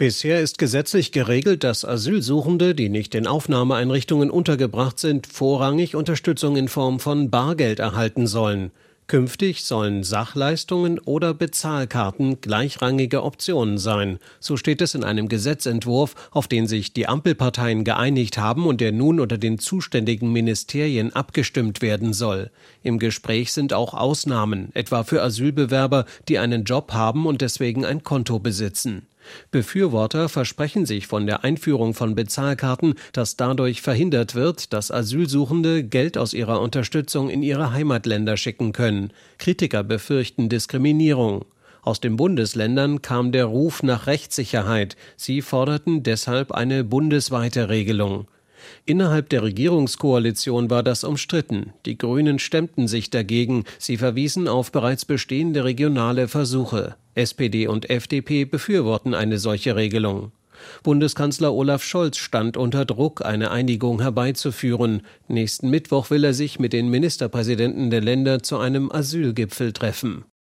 Bisher ist gesetzlich geregelt, dass Asylsuchende, die nicht in Aufnahmeeinrichtungen untergebracht sind, vorrangig Unterstützung in Form von Bargeld erhalten sollen. Künftig sollen Sachleistungen oder Bezahlkarten gleichrangige Optionen sein. So steht es in einem Gesetzentwurf, auf den sich die Ampelparteien geeinigt haben und der nun unter den zuständigen Ministerien abgestimmt werden soll. Im Gespräch sind auch Ausnahmen, etwa für Asylbewerber, die einen Job haben und deswegen ein Konto besitzen. Befürworter versprechen sich von der Einführung von Bezahlkarten, dass dadurch verhindert wird, dass Asylsuchende Geld aus ihrer Unterstützung in ihre Heimatländer schicken können. Kritiker befürchten Diskriminierung. Aus den Bundesländern kam der Ruf nach Rechtssicherheit. Sie forderten deshalb eine bundesweite Regelung. Innerhalb der Regierungskoalition war das umstritten. Die Grünen stemmten sich dagegen. Sie verwiesen auf bereits bestehende regionale Versuche. SPD und FDP befürworten eine solche Regelung. Bundeskanzler Olaf Scholz stand unter Druck, eine Einigung herbeizuführen. Nächsten Mittwoch will er sich mit den Ministerpräsidenten der Länder zu einem Asylgipfel treffen.